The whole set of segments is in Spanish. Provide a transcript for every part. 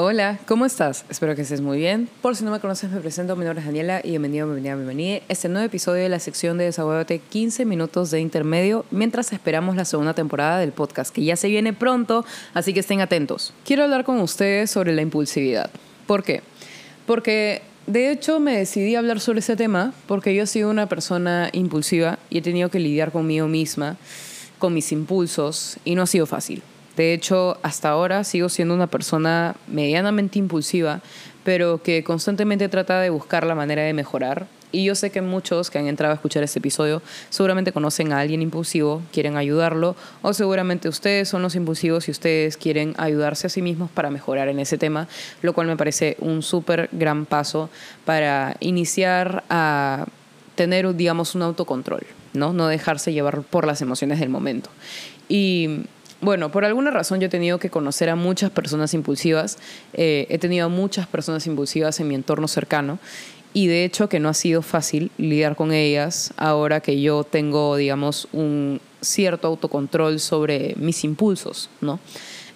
Hola, ¿cómo estás? Espero que estés muy bien. Por si no me conoces, me presento. Mi nombre es Daniela y bienvenido, bienvenida, bienvenida. Este nuevo episodio de la sección de Desahuévate 15 minutos de intermedio mientras esperamos la segunda temporada del podcast, que ya se viene pronto, así que estén atentos. Quiero hablar con ustedes sobre la impulsividad. ¿Por qué? Porque de hecho me decidí a hablar sobre ese tema porque yo he sido una persona impulsiva y he tenido que lidiar conmigo misma, con mis impulsos, y no ha sido fácil. De hecho, hasta ahora sigo siendo una persona medianamente impulsiva, pero que constantemente trata de buscar la manera de mejorar. Y yo sé que muchos que han entrado a escuchar este episodio seguramente conocen a alguien impulsivo, quieren ayudarlo, o seguramente ustedes son los impulsivos y ustedes quieren ayudarse a sí mismos para mejorar en ese tema, lo cual me parece un súper gran paso para iniciar a tener, digamos, un autocontrol, ¿no? No dejarse llevar por las emociones del momento. Y bueno, por alguna razón yo he tenido que conocer a muchas personas impulsivas, eh, he tenido a muchas personas impulsivas en mi entorno cercano y de hecho que no ha sido fácil lidiar con ellas ahora que yo tengo, digamos, un cierto autocontrol sobre mis impulsos, ¿no?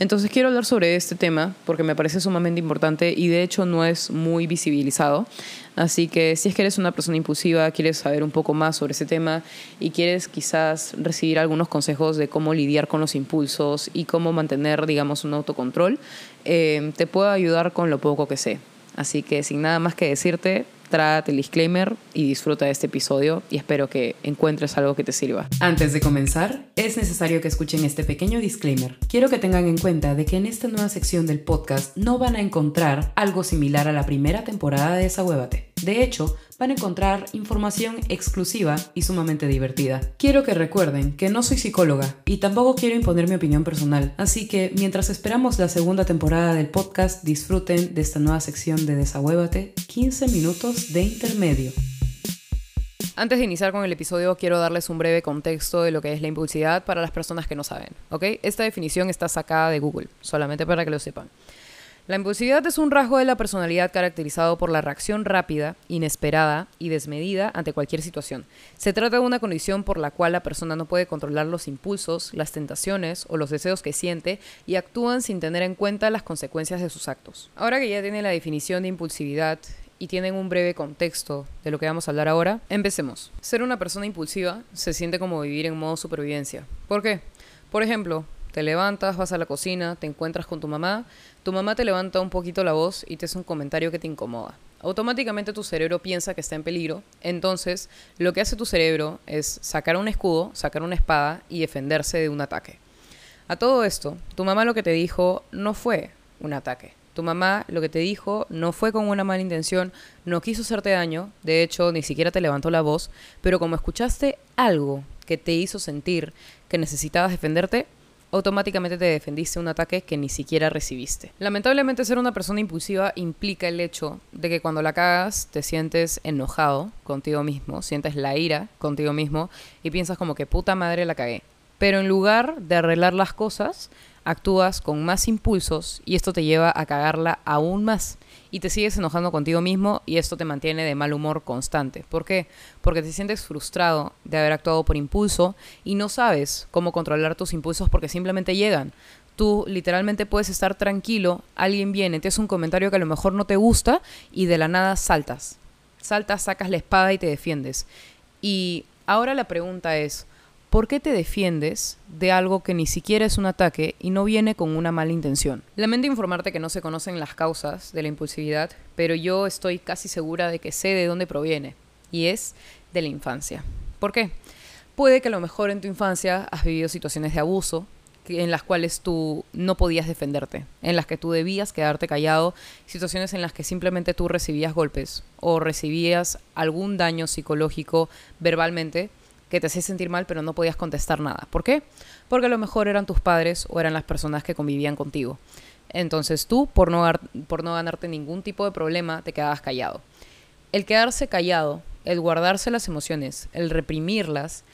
Entonces quiero hablar sobre este tema porque me parece sumamente importante y de hecho no es muy visibilizado. Así que si es que eres una persona impulsiva, quieres saber un poco más sobre ese tema y quieres quizás recibir algunos consejos de cómo lidiar con los impulsos y cómo mantener, digamos, un autocontrol, eh, te puedo ayudar con lo poco que sé. Así que sin nada más que decirte, trágate el disclaimer y disfruta de este episodio y espero que encuentres algo que te sirva. Antes de comenzar, es necesario que escuchen este pequeño disclaimer. Quiero que tengan en cuenta de que en esta nueva sección del podcast no van a encontrar algo similar a la primera temporada de Desahuévate. De hecho, van a encontrar información exclusiva y sumamente divertida. Quiero que recuerden que no soy psicóloga y tampoco quiero imponer mi opinión personal, así que mientras esperamos la segunda temporada del podcast, disfruten de esta nueva sección de Desahuévate, 15 minutos de intermedio. Antes de iniciar con el episodio, quiero darles un breve contexto de lo que es la impulsividad para las personas que no saben, ¿ok? Esta definición está sacada de Google, solamente para que lo sepan. La impulsividad es un rasgo de la personalidad caracterizado por la reacción rápida, inesperada y desmedida ante cualquier situación. Se trata de una condición por la cual la persona no puede controlar los impulsos, las tentaciones o los deseos que siente y actúan sin tener en cuenta las consecuencias de sus actos. Ahora que ya tienen la definición de impulsividad y tienen un breve contexto de lo que vamos a hablar ahora, empecemos. Ser una persona impulsiva se siente como vivir en modo supervivencia. ¿Por qué? Por ejemplo, te levantas, vas a la cocina, te encuentras con tu mamá, tu mamá te levanta un poquito la voz y te hace un comentario que te incomoda. Automáticamente tu cerebro piensa que está en peligro, entonces lo que hace tu cerebro es sacar un escudo, sacar una espada y defenderse de un ataque. A todo esto, tu mamá lo que te dijo no fue un ataque. Tu mamá lo que te dijo no fue con una mala intención, no quiso hacerte daño, de hecho ni siquiera te levantó la voz, pero como escuchaste algo que te hizo sentir que necesitabas defenderte, automáticamente te defendiste un ataque que ni siquiera recibiste. Lamentablemente ser una persona impulsiva implica el hecho de que cuando la cagas te sientes enojado contigo mismo, sientes la ira contigo mismo y piensas como que puta madre la cagué. Pero en lugar de arreglar las cosas, actúas con más impulsos y esto te lleva a cagarla aún más y te sigues enojando contigo mismo y esto te mantiene de mal humor constante. ¿Por qué? Porque te sientes frustrado de haber actuado por impulso y no sabes cómo controlar tus impulsos porque simplemente llegan. Tú literalmente puedes estar tranquilo, alguien viene, te hace un comentario que a lo mejor no te gusta y de la nada saltas. Saltas, sacas la espada y te defiendes. Y ahora la pregunta es, ¿por qué te defiendes de algo que ni siquiera es un ataque y no viene con una mala intención? Lamento informarte que no se conocen las causas de la impulsividad, pero yo estoy casi segura de que sé de dónde proviene, y es de la infancia. ¿Por qué? Puede que a lo mejor en tu infancia has vivido situaciones de abuso, en las cuales tú no podías defenderte, en las que tú debías quedarte callado, situaciones en las que simplemente tú recibías golpes o recibías algún daño psicológico verbalmente que te hacía sentir mal, pero no podías contestar nada. ¿Por qué? Porque a lo mejor eran tus padres o eran las personas que convivían contigo. Entonces tú, por no, por no ganarte ningún tipo de problema, te quedabas callado. El quedarse callado, el guardarse las emociones, el reprimirlas,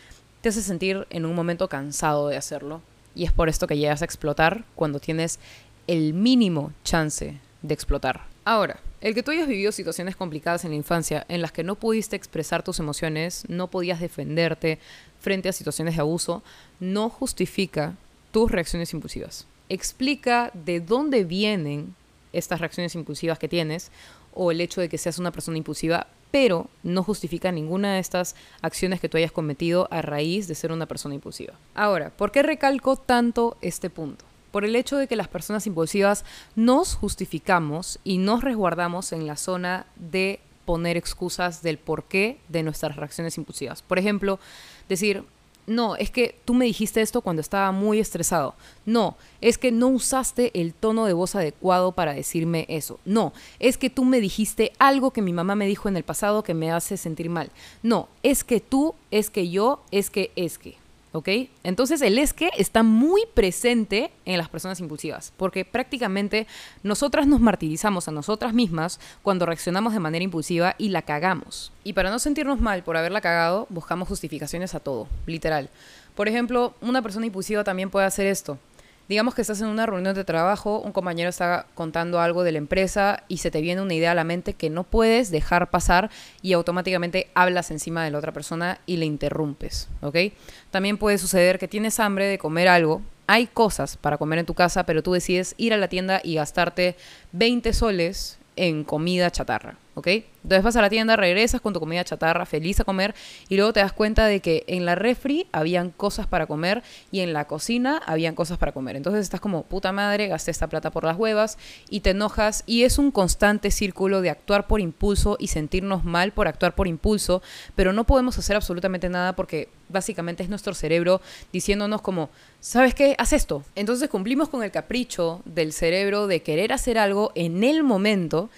te hace sentir en un momento cansado de hacerlo. Y es por esto que llegas a explotar cuando tienes el mínimo chance de explotar. Ahora, el que tú hayas vivido situaciones complicadas en la infancia en las que no pudiste expresar tus emociones, no podías defenderte frente a situaciones de abuso, no justifica tus reacciones impulsivas. Explica de dónde vienen estas reacciones impulsivas que tienes o el hecho de que seas una persona impulsiva, pero no justifica ninguna de estas acciones que tú hayas cometido a raíz de ser una persona impulsiva. Ahora, ¿por qué recalco tanto este punto? Por el hecho de que las personas impulsivas nos justificamos y nos resguardamos en la zona de poner excusas del porqué de nuestras reacciones impulsivas. Por ejemplo, decir, no, es que tú me dijiste esto cuando estaba muy estresado. No, es que no usaste el tono de voz adecuado para decirme eso. No, es que tú me dijiste algo que mi mamá me dijo en el pasado que me hace sentir mal. No, es que tú, es que yo, es que, es que. ¿Ok? Entonces el es que está muy presente en las personas impulsivas, porque prácticamente nosotras nos martirizamos a nosotras mismas cuando reaccionamos de manera impulsiva y la cagamos. Y para no sentirnos mal por haberla cagado, buscamos justificaciones a todo, literal. Por ejemplo, una persona impulsiva también puede hacer esto digamos que estás en una reunión de trabajo, un compañero está contando algo de la empresa y se te viene una idea a la mente que no puedes dejar pasar y automáticamente hablas encima de la otra persona y le interrumpes, ¿ok? También puede suceder que tienes hambre de comer algo, hay cosas para comer en tu casa, pero tú decides ir a la tienda y gastarte 20 soles en comida chatarra. ¿Ok? Entonces vas a la tienda, regresas con tu comida chatarra, feliz a comer, y luego te das cuenta de que en la refri habían cosas para comer y en la cocina habían cosas para comer. Entonces estás como, puta madre, gasté esta plata por las huevas y te enojas y es un constante círculo de actuar por impulso y sentirnos mal por actuar por impulso, pero no podemos hacer absolutamente nada porque básicamente es nuestro cerebro diciéndonos como, ¿sabes qué? Haz esto. Entonces cumplimos con el capricho del cerebro de querer hacer algo en el momento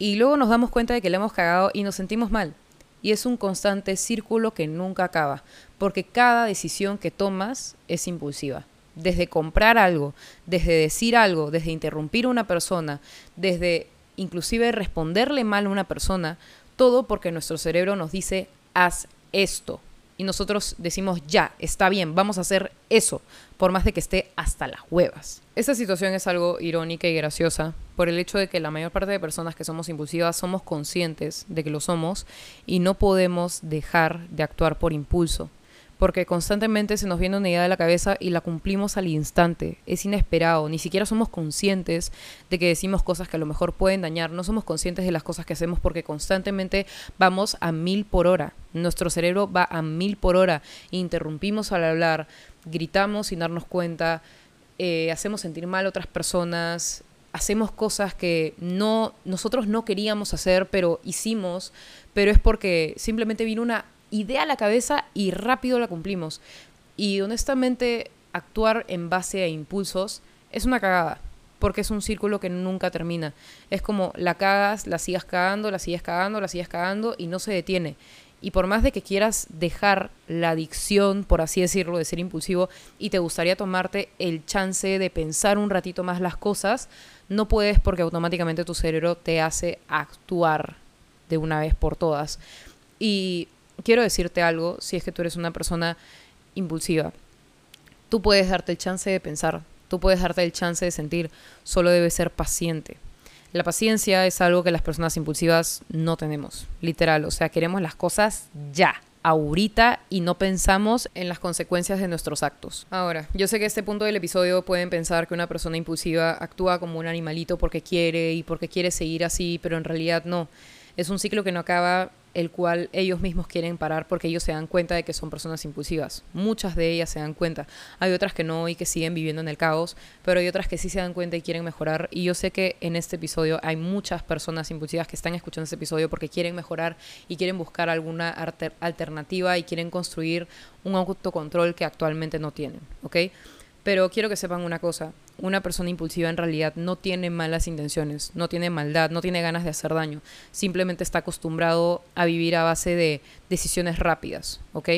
y luego nos damos cuenta de que le hemos cagado y nos sentimos mal. Y es un constante círculo que nunca acaba, porque cada decisión que tomas es impulsiva. Desde comprar algo, desde decir algo, desde interrumpir a una persona, desde inclusive responderle mal a una persona, todo porque nuestro cerebro nos dice, haz esto y nosotros decimos, ya, está bien, vamos a hacer eso, por más de que esté hasta las huevas. Esta situación es algo irónica y graciosa por el hecho de que la mayor parte de personas que somos impulsivas somos conscientes de que lo somos y no podemos dejar de actuar por impulso porque constantemente se nos viene una idea de la cabeza y la cumplimos al instante. Es inesperado, ni siquiera somos conscientes de que decimos cosas que a lo mejor pueden dañar, no somos conscientes de las cosas que hacemos porque constantemente vamos a mil por hora. Nuestro cerebro va a mil por hora, interrumpimos al hablar, gritamos sin darnos cuenta, eh, hacemos sentir mal a otras personas, hacemos cosas que no nosotros no queríamos hacer, pero hicimos, pero es porque simplemente vino una idea a la cabeza y rápido la cumplimos. Y honestamente, actuar en base a impulsos es una cagada, porque es un círculo que nunca termina. Es como la cagas, la sigas cagando, la sigas cagando, la sigas cagando y no se detiene. Y por más de que quieras dejar la adicción, por así decirlo, de ser impulsivo, y te gustaría tomarte el chance de pensar un ratito más las cosas, no puedes porque automáticamente tu cerebro te hace actuar de una vez por todas. Y quiero decirte algo, si es que tú eres una persona impulsiva, tú puedes darte el chance de pensar, tú puedes darte el chance de sentir, solo debes ser paciente. La paciencia es algo que las personas impulsivas no tenemos, literal, o sea, queremos las cosas ya ahorita y no pensamos en las consecuencias de nuestros actos. Ahora, yo sé que a este punto del episodio pueden pensar que una persona impulsiva actúa como un animalito porque quiere y porque quiere seguir así, pero en realidad no. Es un ciclo que no acaba el cual ellos mismos quieren parar porque ellos se dan cuenta de que son personas impulsivas. Muchas de ellas se dan cuenta. Hay otras que no y que siguen viviendo en el caos, pero hay otras que sí se dan cuenta y quieren mejorar. Y yo sé que en este episodio hay muchas personas impulsivas que están escuchando este episodio porque quieren mejorar y quieren buscar alguna alternativa y quieren construir un autocontrol que actualmente no tienen, ¿ok? Pero quiero que sepan una cosa, una persona impulsiva en realidad no tiene malas intenciones, no tiene maldad, no tiene ganas de hacer daño, simplemente está acostumbrado a vivir a base de decisiones rápidas, ¿ok?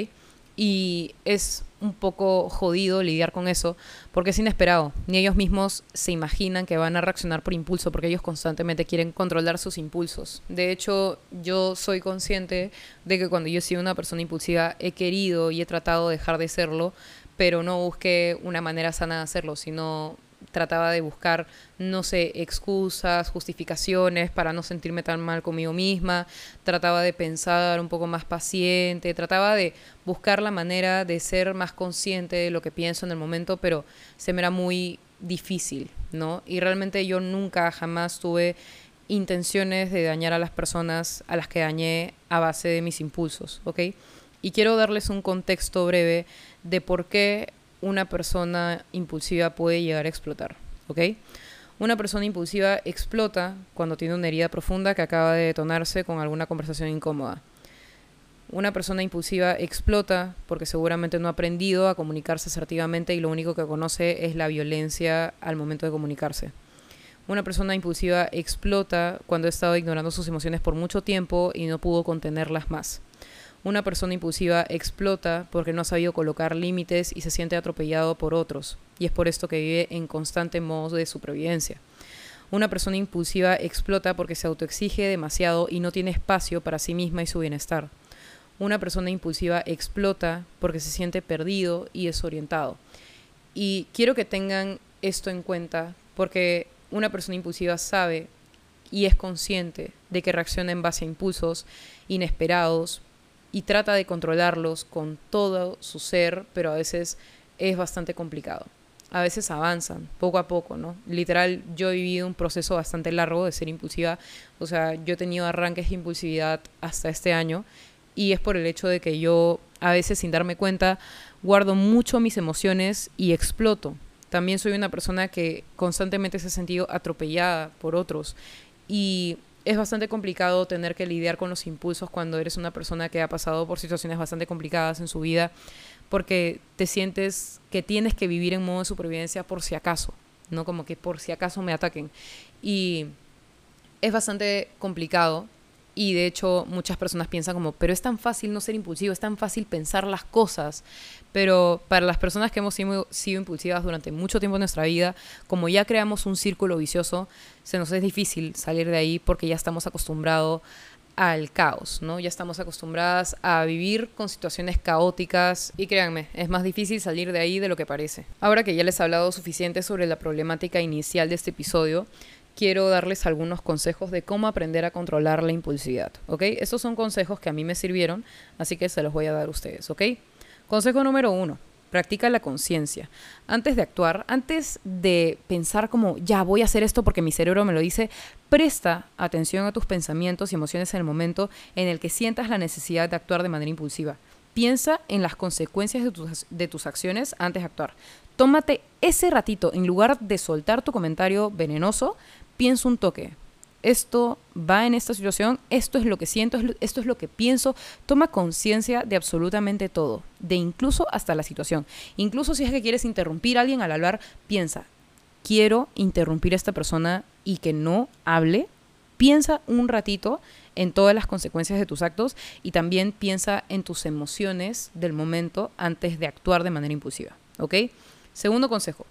Y es un poco jodido lidiar con eso porque es inesperado. Ni ellos mismos se imaginan que van a reaccionar por impulso porque ellos constantemente quieren controlar sus impulsos. De hecho, yo soy consciente de que cuando yo he sido una persona impulsiva he querido y he tratado de dejar de serlo, pero no busqué una manera sana de hacerlo, sino trataba de buscar, no sé, excusas, justificaciones para no sentirme tan mal conmigo misma, trataba de pensar un poco más paciente, trataba de buscar la manera de ser más consciente de lo que pienso en el momento, pero se me era muy difícil, ¿no? Y realmente yo nunca, jamás tuve intenciones de dañar a las personas a las que dañé a base de mis impulsos, ¿ok? Y quiero darles un contexto breve de por qué una persona impulsiva puede llegar a explotar, ¿ok? Una persona impulsiva explota cuando tiene una herida profunda que acaba de detonarse con alguna conversación incómoda. Una persona impulsiva explota porque seguramente no ha aprendido a comunicarse asertivamente y lo único que conoce es la violencia al momento de comunicarse. Una persona impulsiva explota cuando ha estado ignorando sus emociones por mucho tiempo y no pudo contenerlas más. Una persona impulsiva explota porque no ha sabido colocar límites y se siente atropellado por otros, y es por esto que vive en constante modo de supervivencia. Una persona impulsiva explota porque se autoexige demasiado y no tiene espacio para sí misma y su bienestar. Una persona impulsiva explota porque se siente perdido y desorientado. Y quiero que tengan esto en cuenta porque una persona impulsiva sabe y es consciente de que reacciona en base a impulsos inesperados y trata de controlarlos con todo su ser, pero a veces es bastante complicado. A veces avanzan poco a poco, ¿no? Literal, yo he vivido un proceso bastante largo de ser impulsiva, o sea, yo he tenido arranques de impulsividad hasta este año y es por el hecho de que yo a veces sin darme cuenta guardo mucho mis emociones y exploto. También soy una persona que constantemente se ha sentido atropellada por otros y es bastante complicado tener que lidiar con los impulsos cuando eres una persona que ha pasado por situaciones bastante complicadas en su vida porque te sientes que tienes que vivir en modo de supervivencia por si acaso, no como que por si acaso me ataquen. Y es bastante complicado y de hecho muchas personas piensan como, pero es tan fácil no ser impulsivo, es tan fácil pensar las cosas. Pero para las personas que hemos sido, impulsivas durante mucho tiempo en nuestra vida, como ya creamos un círculo vicioso, se nos es difícil salir de ahí porque ya estamos acostumbrados al caos, ¿no? Ya estamos acostumbradas a vivir con situaciones caóticas y créanme, es más difícil salir de ahí de lo que parece. Ahora que ya les he hablado suficiente sobre la problemática inicial de este episodio, quiero darles algunos consejos de cómo aprender a controlar la impulsividad, ¿ok? Estos son consejos que a mí me sirvieron, así que se los voy a dar a ustedes, ¿ok? Consejo número uno, practica la conciencia. Antes de actuar, antes de pensar como, ya voy a hacer esto porque mi cerebro me lo dice, presta atención a tus pensamientos y emociones en el momento en el que sientas la necesidad de actuar de manera impulsiva. Piensa en las consecuencias de tus, de tus acciones antes de actuar. Tómate ese ratito, en lugar de soltar tu comentario venenoso, pienso un toque. Esto va en esta situación, esto es lo que siento, esto es lo que pienso. Toma conciencia de absolutamente todo, de incluso hasta la situación. Incluso si es que quieres interrumpir a alguien al hablar, piensa, quiero interrumpir a esta persona y que no hable. Piensa un ratito en todas las consecuencias de tus actos y también piensa en tus emociones del momento antes de actuar de manera impulsiva. ¿Ok? Segundo consejo,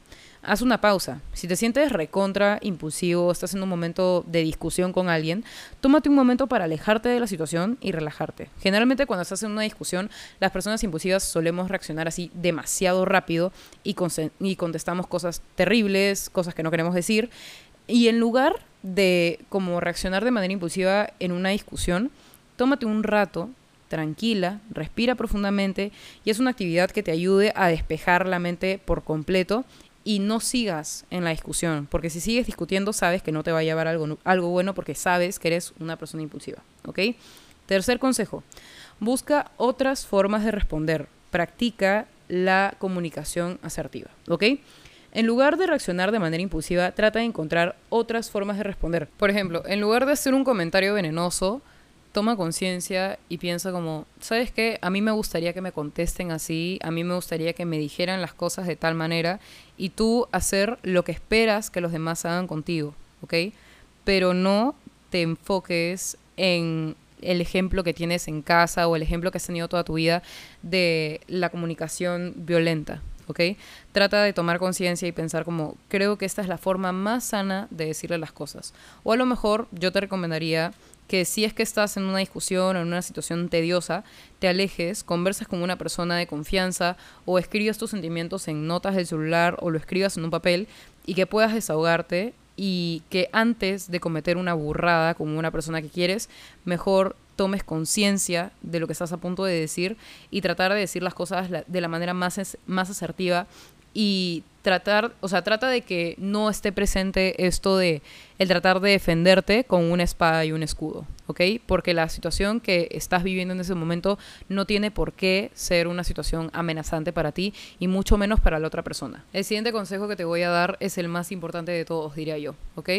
haz una pausa. Si te sientes recontra, impulsivo, estás en un momento de discusión con alguien, tómate un momento para alejarte de la situación y relajarte. Generalmente cuando estás en una discusión, las personas impulsivas solemos reaccionar así demasiado rápido y, y contestamos cosas terribles, cosas que no queremos decir. Y en lugar de como reaccionar de manera impulsiva en una discusión, tómate un rato tranquila, respira profundamente y es una actividad que te ayude a despejar la mente por completo y no sigas en la discusión, porque si sigues discutiendo sabes que no te va a llevar algo, algo bueno porque sabes que eres una persona impulsiva, ¿ok? Tercer consejo, busca otras formas de responder, practica la comunicación asertiva, ¿ok? En lugar de reaccionar de manera impulsiva, trata de encontrar otras formas de responder. Por ejemplo, en lugar de hacer un comentario venenoso, toma conciencia y piensa como, ¿sabes qué? A mí me gustaría que me contesten así, a mí me gustaría que me dijeran las cosas de tal manera y tú hacer lo que esperas que los demás hagan contigo, ¿ok? Pero no te enfoques en el ejemplo que tienes en casa o el ejemplo que has tenido toda tu vida de la comunicación violenta, ¿ok? Trata de tomar conciencia y pensar como, creo que esta es la forma más sana de decirle las cosas. O a lo mejor yo te recomendaría que si es que estás en una discusión o en una situación tediosa, te alejes, converses con una persona de confianza o escribas tus sentimientos en notas del celular o lo escribas en un papel y que puedas desahogarte y que antes de cometer una burrada con una persona que quieres, mejor tomes conciencia de lo que estás a punto de decir y tratar de decir las cosas de la manera más, más asertiva y tratar, o sea, trata de que no esté presente esto de el tratar de defenderte con una espada y un escudo, ¿ok? Porque la situación que estás viviendo en ese momento no tiene por qué ser una situación amenazante para ti y mucho menos para la otra persona. El siguiente consejo que te voy a dar es el más importante de todos, diría yo, ¿ok?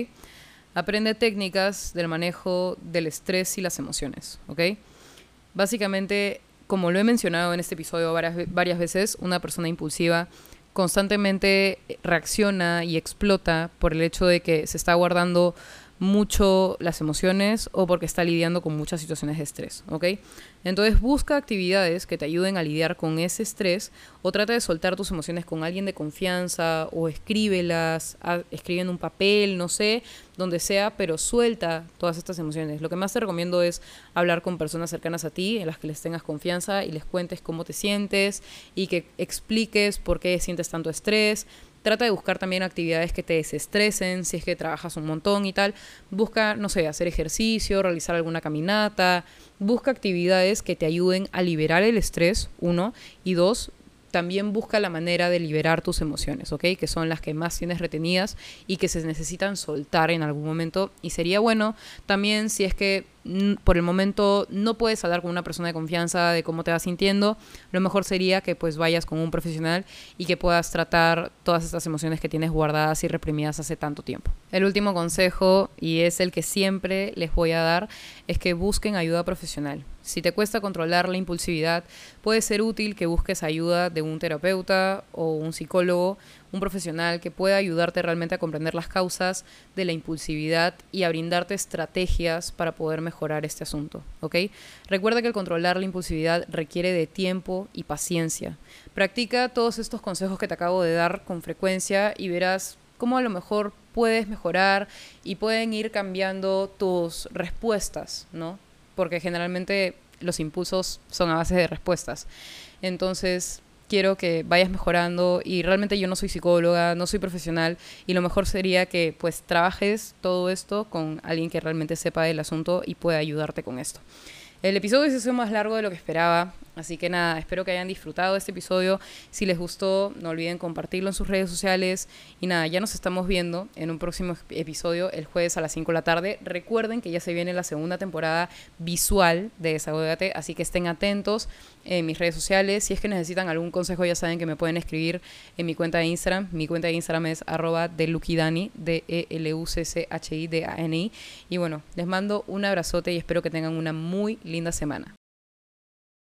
Aprende técnicas del manejo del estrés y las emociones, ¿ok? Básicamente, como lo he mencionado en este episodio varias, varias veces, una persona impulsiva constantemente reacciona y explota por el hecho de que se está guardando mucho las emociones o porque está lidiando con muchas situaciones de estrés, ¿ok? Entonces busca actividades que te ayuden a lidiar con ese estrés o trata de soltar tus emociones con alguien de confianza o escríbelas, escribe en un papel, no sé, donde sea, pero suelta todas estas emociones. Lo que más te recomiendo es hablar con personas cercanas a ti, en las que les tengas confianza y les cuentes cómo te sientes y que expliques por qué sientes tanto estrés Trata de buscar también actividades que te desestresen, si es que trabajas un montón y tal. Busca, no sé, hacer ejercicio, realizar alguna caminata. Busca actividades que te ayuden a liberar el estrés, uno. Y dos, también busca la manera de liberar tus emociones, ¿ok? Que son las que más tienes retenidas y que se necesitan soltar en algún momento. Y sería bueno también si es que por el momento no puedes hablar con una persona de confianza de cómo te vas sintiendo, lo mejor sería que pues vayas con un profesional y que puedas tratar todas estas emociones que tienes guardadas y reprimidas hace tanto tiempo. El último consejo, y es el que siempre les voy a dar, es que busquen ayuda profesional. Si te cuesta controlar la impulsividad, puede ser útil que busques ayuda de un terapeuta o un psicólogo un profesional que pueda ayudarte realmente a comprender las causas de la impulsividad y a brindarte estrategias para poder mejorar este asunto, ¿ok? Recuerda que el controlar la impulsividad requiere de tiempo y paciencia. Practica todos estos consejos que te acabo de dar con frecuencia y verás cómo a lo mejor puedes mejorar y pueden ir cambiando tus respuestas, ¿no? Porque generalmente los impulsos son a base de respuestas. Entonces, quiero que vayas mejorando y realmente yo no soy psicóloga, no soy profesional y lo mejor sería que pues trabajes todo esto con alguien que realmente sepa del asunto y pueda ayudarte con esto. El episodio se hizo más largo de lo que esperaba, así que nada, espero que hayan disfrutado este episodio. Si les gustó, no olviden compartirlo en sus redes sociales. Y nada, ya nos estamos viendo en un próximo episodio el jueves a las 5 de la tarde. Recuerden que ya se viene la segunda temporada visual de Desahogate, así que estén atentos en mis redes sociales. Si es que necesitan algún consejo, ya saben que me pueden escribir en mi cuenta de Instagram. Mi cuenta de Instagram es arroba delukidani, D-E-L-U-C-C-H-I-D-A-N-I. Y bueno, les mando un abrazote y espero que tengan una muy linda semana.